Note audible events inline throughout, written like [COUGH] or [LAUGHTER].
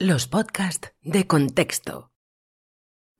Los podcasts de contexto.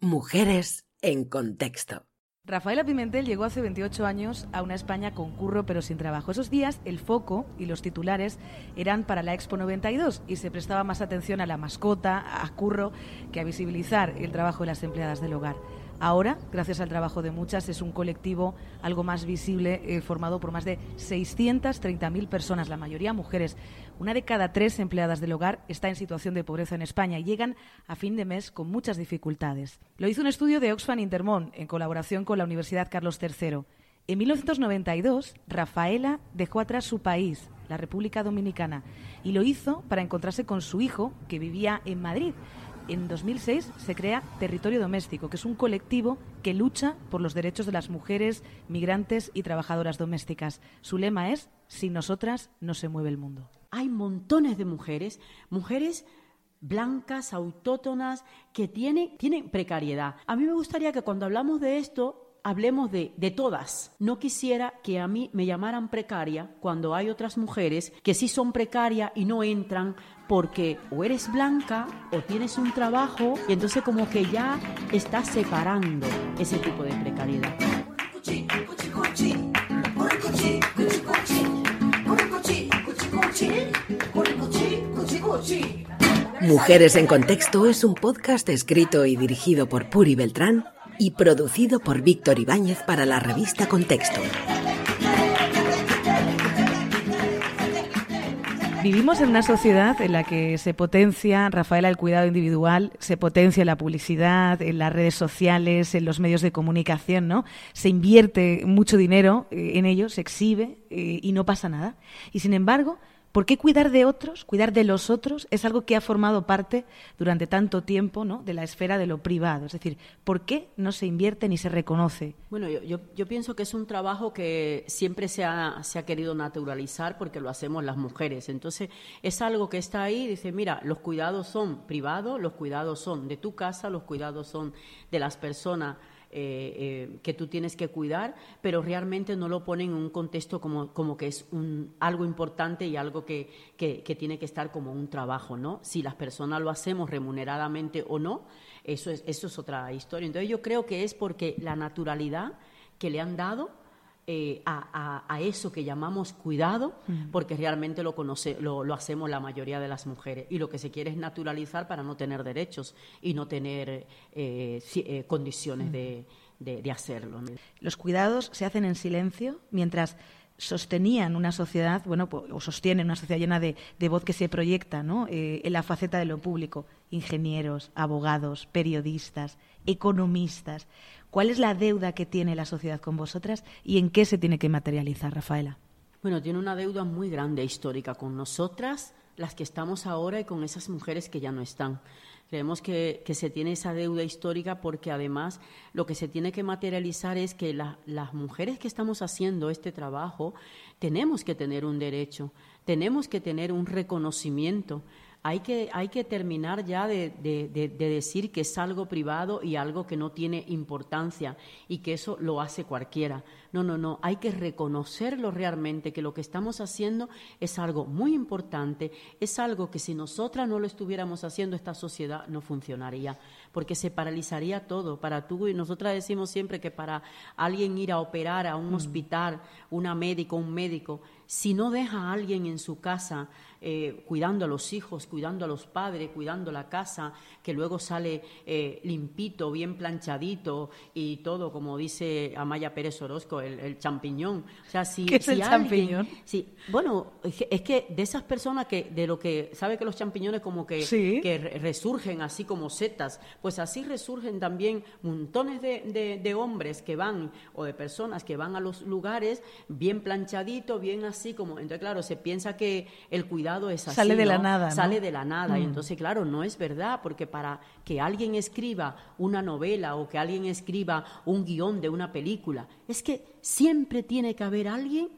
Mujeres en contexto. Rafaela Pimentel llegó hace 28 años a una España con curro pero sin trabajo. Esos días el foco y los titulares eran para la Expo 92 y se prestaba más atención a la mascota, a curro, que a visibilizar el trabajo de las empleadas del hogar. Ahora, gracias al trabajo de muchas, es un colectivo algo más visible, eh, formado por más de 630.000 personas, la mayoría mujeres. Una de cada tres empleadas del hogar está en situación de pobreza en España y llegan a fin de mes con muchas dificultades. Lo hizo un estudio de Oxfam Intermón en colaboración con la Universidad Carlos III. En 1992, Rafaela dejó atrás su país, la República Dominicana, y lo hizo para encontrarse con su hijo, que vivía en Madrid en 2006 se crea Territorio Doméstico, que es un colectivo que lucha por los derechos de las mujeres, migrantes y trabajadoras domésticas. Su lema es, sin nosotras no se mueve el mundo. Hay montones de mujeres, mujeres blancas, autótonas, que tienen, precariedad. A mí me gustaría que cuando hablamos de esto hablemos de, de, todas. No quisiera que a mí me llamaran precaria cuando hay otras mujeres que sí son precarias y no entran porque o eres blanca o tienes un trabajo y entonces como que ya estás separando ese tipo de precariedad. Mujeres en Contexto es un podcast escrito y dirigido por Puri Beltrán y producido por Víctor Ibáñez para la revista Contexto. Vivimos en una sociedad en la que se potencia, Rafaela, el cuidado individual, se potencia la publicidad, en las redes sociales, en los medios de comunicación, ¿no? Se invierte mucho dinero eh, en ello, se exhibe eh, y no pasa nada. Y sin embargo, ¿Por qué cuidar de otros, cuidar de los otros, es algo que ha formado parte durante tanto tiempo ¿no? de la esfera de lo privado? Es decir, ¿por qué no se invierte ni se reconoce? Bueno, yo, pienso que es un trabajo que siempre se ha, se ha, querido naturalizar porque lo hacemos las mujeres. Entonces, es algo que está ahí, dice, mira, los cuidados son privados, los cuidados son de tu casa, los cuidados son de las personas eh, eh, que tú tienes que cuidar, pero realmente no lo ponen en un contexto como, como que es un, algo importante y algo que, que, tiene que estar como un trabajo, ¿no? Si las personas lo hacemos remuneradamente o no, eso es, eso es otra historia. Entonces yo creo que es porque la naturalidad que le han dado eh, a, eso que llamamos cuidado, porque realmente lo, conoce, lo, hacemos la mayoría de las mujeres. Y lo que se quiere es naturalizar para no tener derechos y no tener eh, eh, condiciones de, hacerlo. Los cuidados se hacen en silencio mientras sostenían una sociedad, bueno, o sostienen una sociedad llena de, voz que se proyecta ¿no? en la faceta de lo público. Ingenieros, abogados, periodistas, economistas. ¿Cuál es la deuda que tiene la sociedad con vosotras y en qué se tiene que materializar, Rafaela? Bueno, tiene una deuda muy grande histórica con nosotras, las que estamos ahora y con esas mujeres que ya no están. Creemos que, se tiene esa deuda histórica porque además lo que se tiene que materializar es que las mujeres que estamos haciendo este trabajo tenemos que tener un derecho, tenemos que tener un reconocimiento hay que, hay que terminar ya de, de, decir que es algo privado y algo que no tiene importancia y que eso lo hace cualquiera. No, no, no, hay que reconocerlo realmente, que lo que estamos haciendo es algo muy importante, es algo que si nosotras no lo estuviéramos haciendo, esta sociedad no funcionaría, porque se paralizaría todo. Para tú y nosotras decimos siempre que para alguien ir a operar a un mm. hospital, una médico, un médico, si no deja a alguien en su casa eh, cuidando a los hijos, cuidando a los padres, cuidando la casa, que luego sale eh, limpito, bien planchadito y todo, como dice Amaya Pérez Orozco, el, champiñón. O sea, si, [LAUGHS] ¿Qué es el champiñón? Sí, bueno, es que de esas personas que, de lo que, sabe que los champiñones como que, que resurgen así como setas, pues así resurgen también montones de, de, hombres que van, o de personas que van a los lugares bien planchadito, bien así así como, entonces claro, se piensa que el cuidado es así. Sale de la nada. Sale de la nada. Y mm. entonces, claro, no es verdad, porque para que alguien escriba una novela o que alguien escriba un guion de una película, es que siempre tiene que haber alguien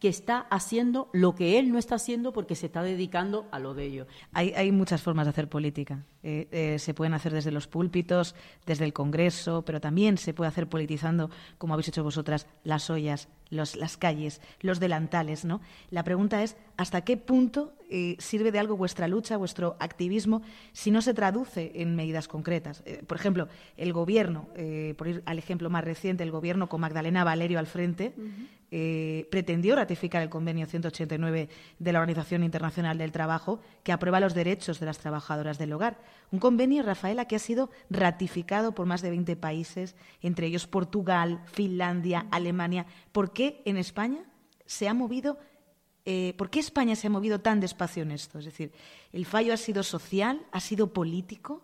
que está haciendo lo que él no está haciendo porque se está dedicando a lo de ellos. Hay, hay muchas formas de hacer política. Eh, eh, se pueden hacer desde los púlpitos, desde el Congreso, pero también se puede hacer politizando, como habéis hecho vosotras, las ollas, los, las calles, los delantales. ¿no? La pregunta es, ¿hasta qué punto eh, sirve de algo vuestra lucha, vuestro activismo, si no se traduce en medidas concretas? por ejemplo, el Gobierno, por ir al ejemplo más reciente, el Gobierno con Magdalena Valerio al frente, eh, pretendió ratificar el convenio 189 de la Organización Internacional del Trabajo, que aprueba los derechos de las trabajadoras del hogar. Un convenio, Rafaela, que ha sido ratificado por más de 20 países, entre ellos Portugal, Finlandia, Alemania. ¿Por qué en España se ha movido eh, ¿por qué España se ha movido tan despacio en esto? Es decir, ¿el fallo ha sido social? ¿Ha sido político?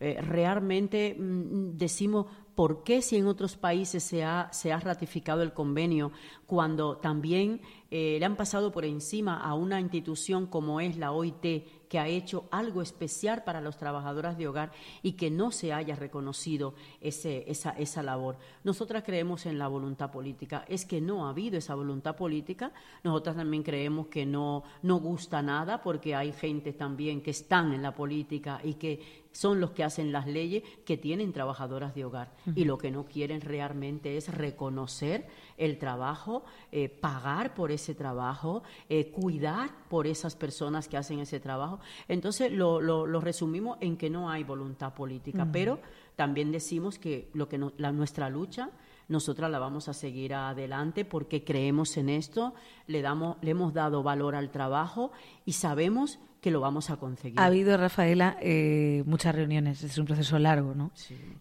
Eh, realmente mm, decimos por qué si en otros países se ha, se ha ratificado el convenio cuando también eh, le han pasado por encima a una institución como es la OIT, que ha hecho algo especial para las trabajadoras de hogar y que no se haya reconocido ese, esa, esa labor. Nosotras creemos en la voluntad política. Es que no ha habido esa voluntad política. Nosotras también creemos que no, no gusta nada porque hay gente también que están en la política y que son los que hacen las leyes que tienen trabajadoras de hogar y lo que no quieren realmente es reconocer el trabajo, eh, pagar por ese trabajo, eh, cuidar por esas personas que hacen ese trabajo. Entonces lo, lo, resumimos en que no hay voluntad política, pero también decimos que, lo que la, nuestra lucha nosotras la vamos a seguir adelante porque creemos en esto, le, damos, le hemos dado valor al trabajo y sabemos que lo vamos a conseguir. Ha habido, Rafaela, eh, muchas reuniones, es un proceso largo, ¿no?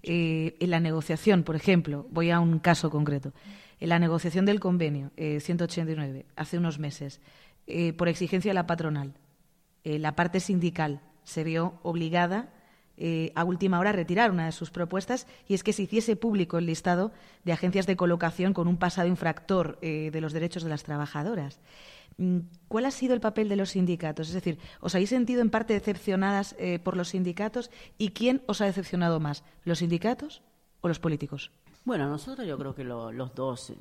en la negociación, por ejemplo, voy a un caso concreto. En la negociación del convenio 189, eh, hace unos meses, eh, por exigencia de la patronal, eh, la parte sindical se vio obligada a última hora a retirar una de sus propuestas y es que se hiciese público el listado de agencias de colocación con un pasado infractor de los derechos de las trabajadoras. Mm, ¿Cuál ha sido el papel de los sindicatos? Es decir, ¿os habéis sentido en parte decepcionadas por los sindicatos? ¿Y quién os ha decepcionado más, los sindicatos o los políticos? Bueno, nosotros yo creo que los dos.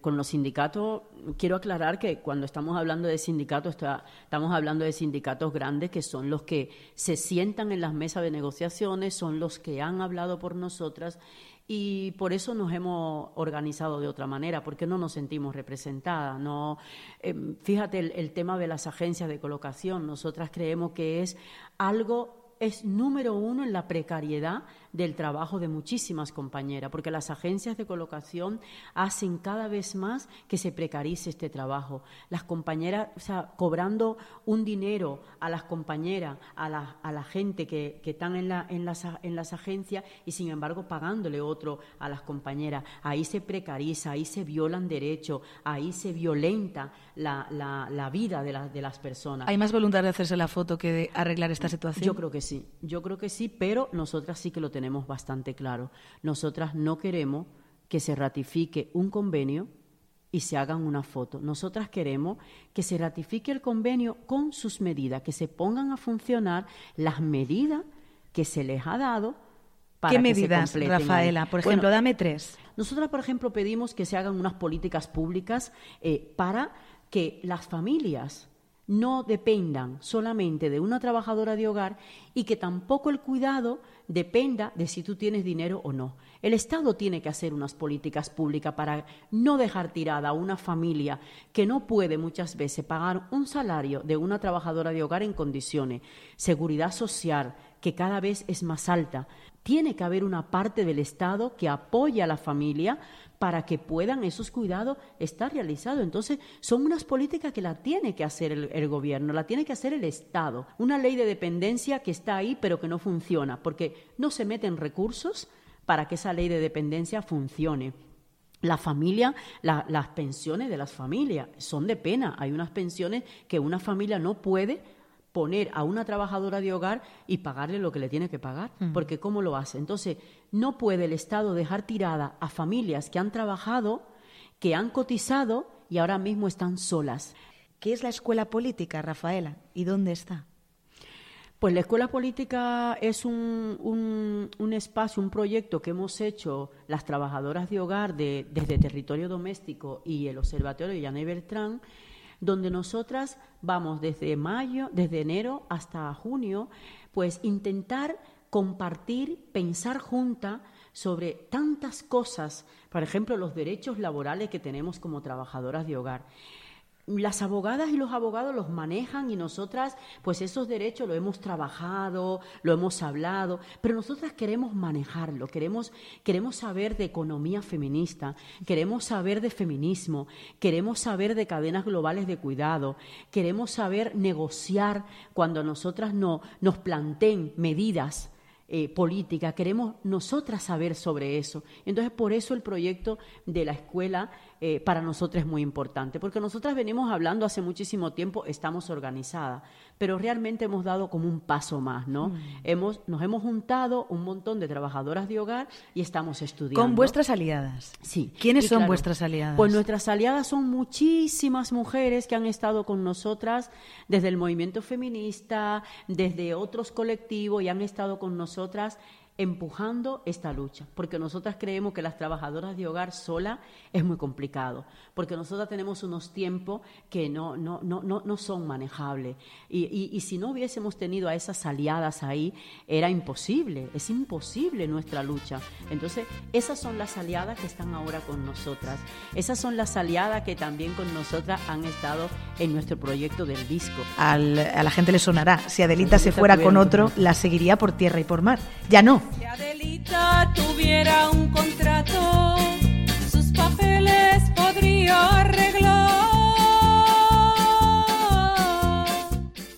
con los sindicatos, quiero aclarar que cuando estamos hablando de sindicatos, estamos hablando de sindicatos grandes que son los que se sientan en las mesas de negociaciones, son los que han hablado por nosotras y por eso nos hemos organizado de otra manera, porque no nos sentimos representadas. No, em, fíjate el, el tema de las agencias de colocación. Nosotras creemos que es algo es número uno en la precariedad del trabajo de muchísimas compañeras, porque las agencias de colocación hacen cada vez más que se precarice este trabajo. Las compañeras, o sea, cobrando un dinero a las compañeras, a la, a la gente que, que están en, la, en, las, en las agencias y sin embargo pagándole otro a las compañeras. Ahí se precariza, ahí se violan derechos, ahí se violenta la, la, la vida de, de las personas. ¿Hay más voluntad de hacerse la foto que de arreglar esta situación? Yo creo que sí, yo creo que sí, pero nosotras sí que lo tenemos tenemos bastante claro. Nosotras no queremos que se ratifique un convenio y se hagan una foto. Nosotras queremos que se ratifique el convenio con sus medidas, que se pongan a funcionar las medidas que se les ha dado para ¿Qué medidas, Rafaela? Por ejemplo, dame tres. Nosotras, por ejemplo, pedimos que se hagan unas políticas públicas eh, para que las familias no dependan solamente de una trabajadora de hogar y que tampoco el cuidado dependa de si tú tienes dinero o no. El Estado tiene que hacer unas políticas públicas para no dejar tirada a una familia que no puede muchas veces pagar un salario de una trabajadora de hogar en condiciones, seguridad social que cada vez es más alta. Tiene que haber una parte del Estado que apoye a la familia para que puedan esos cuidados estar realizados. Entonces, son unas políticas que la tiene que hacer el, gobierno, la tiene que hacer el Estado. Una ley de dependencia que está ahí pero que no funciona, porque no se meten recursos para que esa ley de dependencia funcione. La familia, las pensiones de las familias son de pena. Hay unas pensiones que una familia no puede poner a una trabajadora de hogar y pagarle lo que le tiene que pagar, porque ¿cómo lo hace? Entonces, no puede el Estado dejar tirada a familias que han trabajado, que han cotizado y ahora mismo están solas. ¿Qué es la escuela política, Rafaela? ¿Y dónde está? Pues la Escuela Política es un, un, espacio, un proyecto que hemos hecho las trabajadoras de hogar de, desde Territorio Doméstico y el Observatorio de Llana y Beltrán, donde nosotras vamos desde mayo, desde enero hasta junio, pues intentar compartir, pensar junta sobre tantas cosas, por ejemplo, los derechos laborales que tenemos como trabajadoras de hogar las abogadas y los abogados los manejan y nosotras, pues esos derechos lo hemos trabajado, lo hemos hablado, pero nosotras queremos manejarlo, queremos, queremos saber de economía feminista, queremos saber de feminismo, queremos saber de cadenas globales de cuidado, queremos saber negociar cuando nosotras no, nos planteen medidas eh, política, queremos nosotras saber sobre eso. Entonces, por eso el proyecto de la escuela eh, para nosotros es muy importante, porque nosotras venimos hablando hace muchísimo tiempo, estamos organizadas, pero realmente hemos dado como un paso más, ¿no? Mm. Hemos, nos hemos juntado un montón de trabajadoras de hogar y estamos estudiando. Con vuestras aliadas. Sí. ¿Quiénes son vuestras aliadas? Pues nuestras aliadas son muchísimas mujeres que han estado con nosotras desde el movimiento feminista, desde otros colectivos y han estado con nosotras empujando esta lucha, porque nosotras creemos que las trabajadoras de hogar sola es muy complicado, porque nosotras tenemos unos tiempos que no, no, no, no, son manejables. Y, y, si no hubiésemos tenido a esas aliadas ahí, era imposible, es imposible nuestra lucha. Entonces, esas son las aliadas que están ahora con nosotras, esas son las aliadas que también con nosotras han estado en nuestro proyecto del disco. a la gente le sonará, si Adelita se fuera con otro, la seguiría por tierra y por mar. Ya no, si Adelita tuviera un contrato, sus papeles podría arreglar.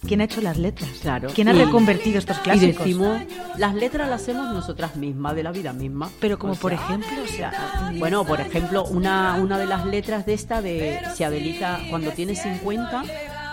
¿Quién ha hecho las letras? Claro. ¿Quién ha reconvertido estos clásicos? Y decimos, las letras las hacemos nosotras mismas, de la vida misma. Pero como por ejemplo, o sea, bueno, por ejemplo, una, una de las letras de esta de si Adelita cuando tiene 50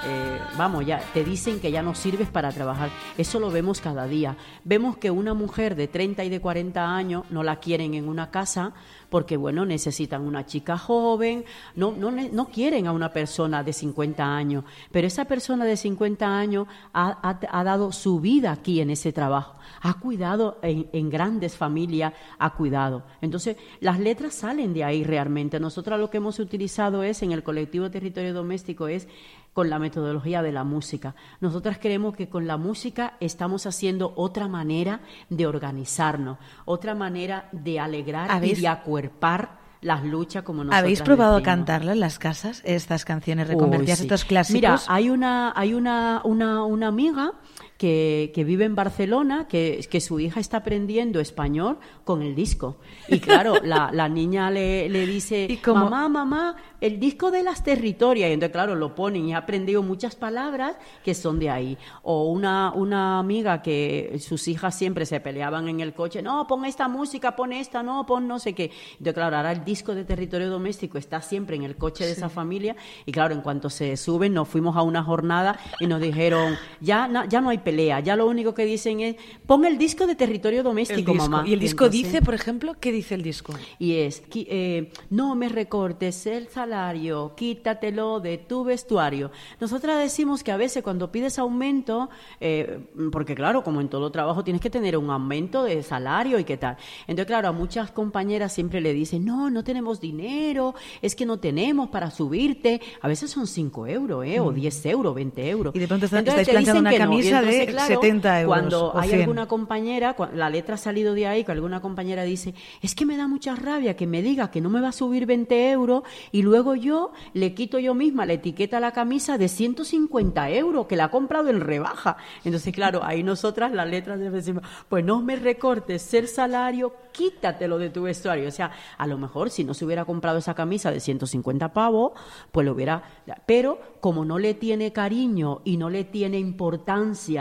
eh, vamos, ya te dicen que ya no sirves para trabajar. Eso lo vemos cada día. Vemos que una mujer de 30 y de 40 años no la quieren en una casa porque, bueno, necesitan una chica joven, no, no, no quieren a una persona de 50 años, pero esa persona de 50 años ha, ha, dado su vida aquí en ese trabajo, ha cuidado en, en grandes familias, ha cuidado. Entonces, las letras salen de ahí realmente. Nosotros lo que hemos utilizado es, en el colectivo Territorio Doméstico, es con la metodología de la música. Nosotras creemos que con la música estamos haciendo otra manera de organizarnos, otra manera de alegrar y de acuerpar las luchas como nosotros. ¿Habéis probado a cantarlas en las casas, estas canciones reconvertidas, estos clásicos? Mira, hay una, hay una, una, una amiga que, que, vive en Barcelona, que, que, su hija está aprendiendo español con el disco. Y claro, la, la niña le, le dice, mamá, mamá, el disco de las territorias. Y entonces, claro, lo ponen y ha aprendido muchas palabras que son de ahí. O una, una amiga que sus hijas siempre se peleaban en el coche, no, pon esta música, pon esta, no, pon no sé qué. Entonces, claro, ahora el disco de territorio doméstico está siempre en el coche de esa familia. Y claro, en cuanto se suben, nos fuimos a una jornada y nos dijeron, ya, ya no hay ya lo único que dicen es, pon el disco de territorio doméstico, mamá. Y el disco dice, por ejemplo, ¿qué dice el disco? Y es, eh, no me recortes el salario, quítatelo de tu vestuario. Nosotras decimos que a veces cuando pides aumento, eh, porque claro, como en todo trabajo tienes que tener un aumento de salario y qué tal. Entonces, claro, a muchas compañeras siempre le dicen, no, no tenemos dinero, es que no tenemos para subirte. A veces son 5 euros, ¿eh? O 10 mm. euros, 20 euros. Y de pronto estáis planchando una camisa de 70 euros. Cuando hay alguna compañera, la letra ha salido de ahí, que alguna compañera dice, es que me da mucha rabia que me diga que no me va a subir 20 euros y luego yo le quito yo misma la etiqueta a la camisa de 150 euros que la ha comprado en rebaja. Entonces, claro, ahí nosotras las letras decimos, pues no me recortes el salario, quítatelo de tu vestuario. O sea, a lo mejor si no se hubiera comprado esa camisa de 150 pavos, pues lo hubiera... Pero como no le tiene cariño y no le tiene importancia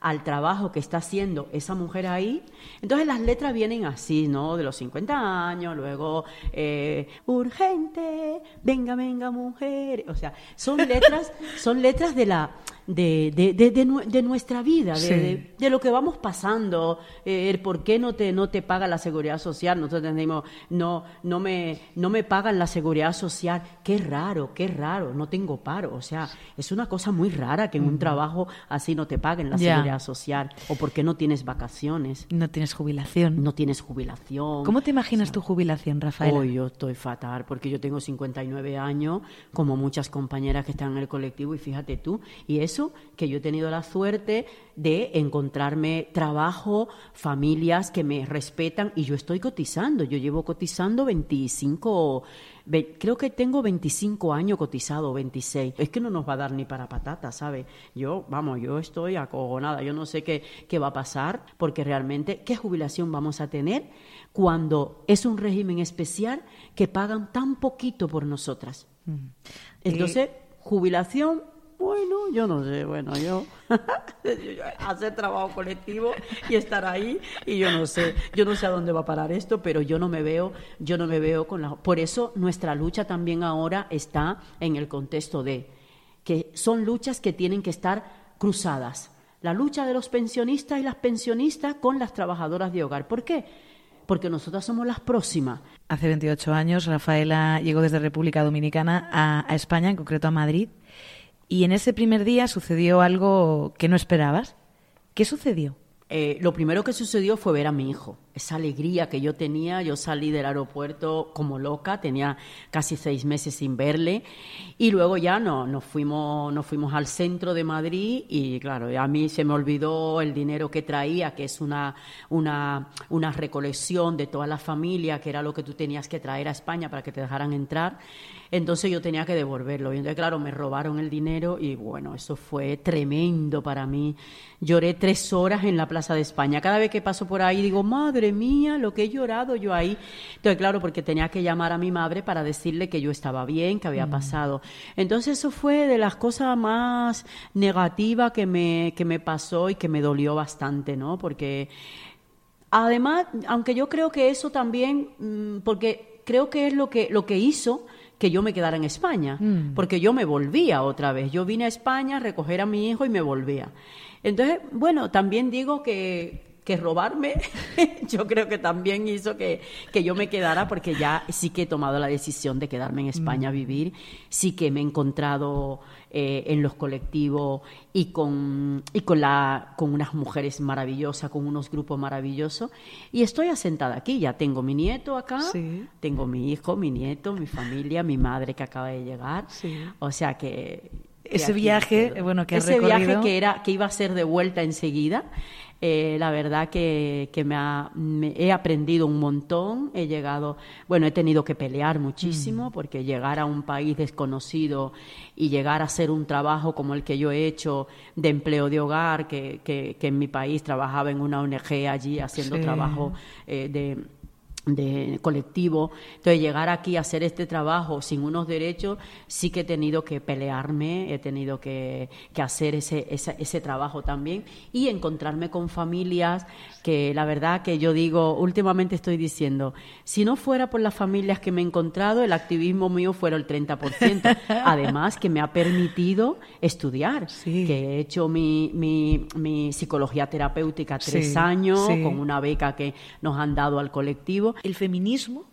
al trabajo que está haciendo esa mujer ahí. Entonces las letras vienen así, ¿no? De los 50 años, luego eh, urgente, venga, venga, mujer. O sea, son letras, son letras de la de, de, de, de, nuestra vida, de, de, lo que vamos pasando, eh, el por qué no te, no te paga la seguridad social. Nosotros decimos, no, no, me, no me pagan la seguridad social. Qué raro, qué raro, no tengo paro. O sea, es una cosa muy rara que en un trabajo así no te paguen la seguridad social. O por qué no tienes vacaciones. No tienes jubilación. No tienes jubilación. ¿Cómo te imaginas tu jubilación, Rafael? Hoy yo estoy fatal porque yo tengo 59 años, como muchas compañeras que están en el colectivo, y fíjate tú, y eso que yo he tenido la suerte de encontrarme trabajo, familias que me respetan, y yo estoy cotizando, yo llevo cotizando 25 creo que tengo 25 años cotizado, 26. Es que no nos va a dar ni para patata, ¿sabe? Yo, vamos, yo estoy acogonada. Yo no sé qué, qué va a pasar, porque realmente, ¿qué jubilación vamos a tener cuando es un régimen especial que pagan tan poquito por nosotras? Mm. Entonces, jubilación bueno, yo no sé, bueno, [LAUGHS] yo hacer trabajo colectivo y estar ahí y yo no sé, yo no sé a dónde va a parar esto, pero yo no me veo, yo no me veo con la por eso nuestra lucha también ahora está en el contexto de que son luchas que tienen que estar cruzadas. La lucha de los pensionistas y las pensionistas con las trabajadoras de hogar. ¿Por qué? Porque nosotras somos las próximas. Hace 28 años Rafaela llegó desde República Dominicana a España, en concreto a Madrid, y en ese primer día sucedió algo que no esperabas. ¿Qué sucedió? Eh, lo primero que sucedió fue ver a mi hijo esa alegría que yo tenía. Yo salí del aeropuerto como loca, tenía casi seis meses sin verle y luego ya no, nos, fuimos, nos fuimos al centro de Madrid y claro, a mí se me olvidó el dinero que traía, que es una, una, una recolección de toda la familia, que era lo que tú tenías que traer a España para que te dejaran entrar. Entonces yo tenía que devolverlo. Y entonces, claro, me robaron el dinero y bueno, eso fue tremendo para mí. Lloré tres horas en la Plaza de España. Cada vez que paso por ahí digo, madre mía, lo que he llorado yo ahí. Entonces, claro, porque tenía que llamar a mi madre para decirle que yo estaba bien, que había mm. pasado. Entonces, eso fue de las cosas más negativas que me, que me pasó y que me dolió bastante, ¿no? Porque además, aunque yo creo que eso también, mm, porque creo que es lo que, lo que hizo que yo me quedara en España, mm. porque yo me volvía otra vez. Yo vine a España a recoger a mi hijo y me volvía. Entonces, bueno, también digo que que robarme, [LAUGHS] yo creo que también hizo que, que, yo me quedara porque ya sí que he tomado la decisión de quedarme en España a mm. vivir, sí que me he encontrado eh, en los colectivos y con, y con, la, con unas mujeres maravillosas, con unos grupos maravillosos. Y estoy asentada aquí, ya tengo mi nieto acá, tengo mi hijo, mi nieto, mi familia, mi madre que acaba de llegar, o sea que ese viaje, bueno, que ese viaje que era que iba a ser de vuelta enseguida, eh, la verdad que, que me, ha, he aprendido un montón, he llegado, bueno, he tenido que pelear muchísimo mm. porque llegar a un país desconocido y llegar a hacer un trabajo como el que yo he hecho de empleo de hogar, que, que, en mi país trabajaba en una ONG allí haciendo trabajo eh, de de colectivo. Entonces, llegar aquí a hacer este trabajo sin unos derechos, sí que he tenido que pelearme, he tenido que, que hacer ese, ese, ese, trabajo también y encontrarme con familias que la verdad que yo digo, últimamente estoy diciendo, si no fuera por las familias que me he encontrado, el activismo mío fuera el 30%. [LAUGHS] Además, que me ha permitido estudiar, que he hecho mi, mi, mi psicología terapéutica tres años con una beca que nos han dado al colectivo el feminismo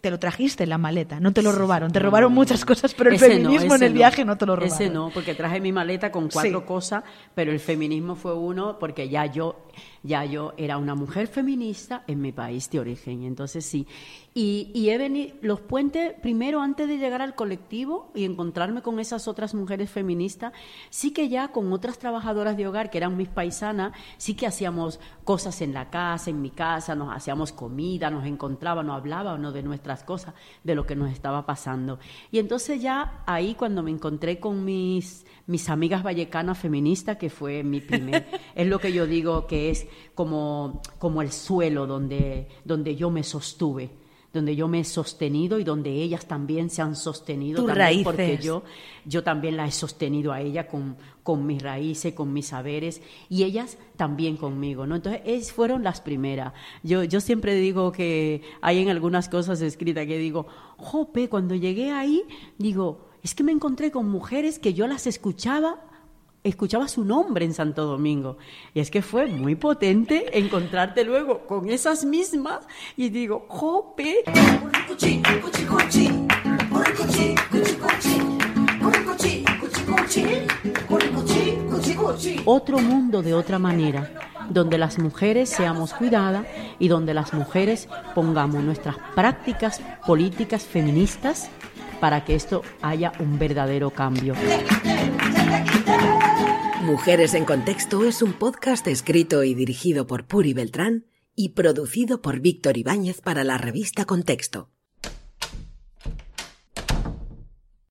te lo trajiste en la maleta, no te lo robaron. Te robaron muchas cosas, pero el feminismo en el viaje no te lo robaron. Ese no, porque traje mi maleta con cuatro cosas, pero el feminismo fue uno porque ya yo ya yo era una mujer feminista en mi país de origen. Entonces sí. Y, y he venido, los puentes, primero antes de llegar al colectivo y encontrarme con esas otras mujeres feministas, sí que ya con otras trabajadoras de hogar que eran mis paisanas, sí que hacíamos cosas en la casa, en mi casa, nos hacíamos comida, nos encontrábamos, hablábamos de nuestras cosas, de lo que nos estaba pasando. Y entonces ya ahí cuando me encontré con mis mis amigas vallecanas feministas, que fue mi primer, [LAUGHS] es lo que yo digo que es como, como el suelo donde, donde yo me sostuve donde yo me he sostenido y donde ellas también se han sostenido Tus raíces. porque yo yo también la he sostenido a ella con, con mis raíces, con mis saberes y ellas también conmigo, ¿no? Entonces, es, fueron las primeras. Yo, yo siempre digo que hay en algunas cosas escritas que digo, jope, cuando llegué ahí, digo, es que me encontré con mujeres que yo las escuchaba escuchaba su nombre en Santo Domingo. Y es que fue muy potente encontrarte luego con esas mismas y digo, ¡jope! Otro mundo de otra manera, donde las mujeres seamos cuidadas y donde las mujeres pongamos nuestras prácticas políticas feministas para que esto haya un verdadero cambio. Mujeres en Contexto es un podcast escrito y dirigido por Puri Beltrán y producido por Víctor Ibáñez para la revista Contexto.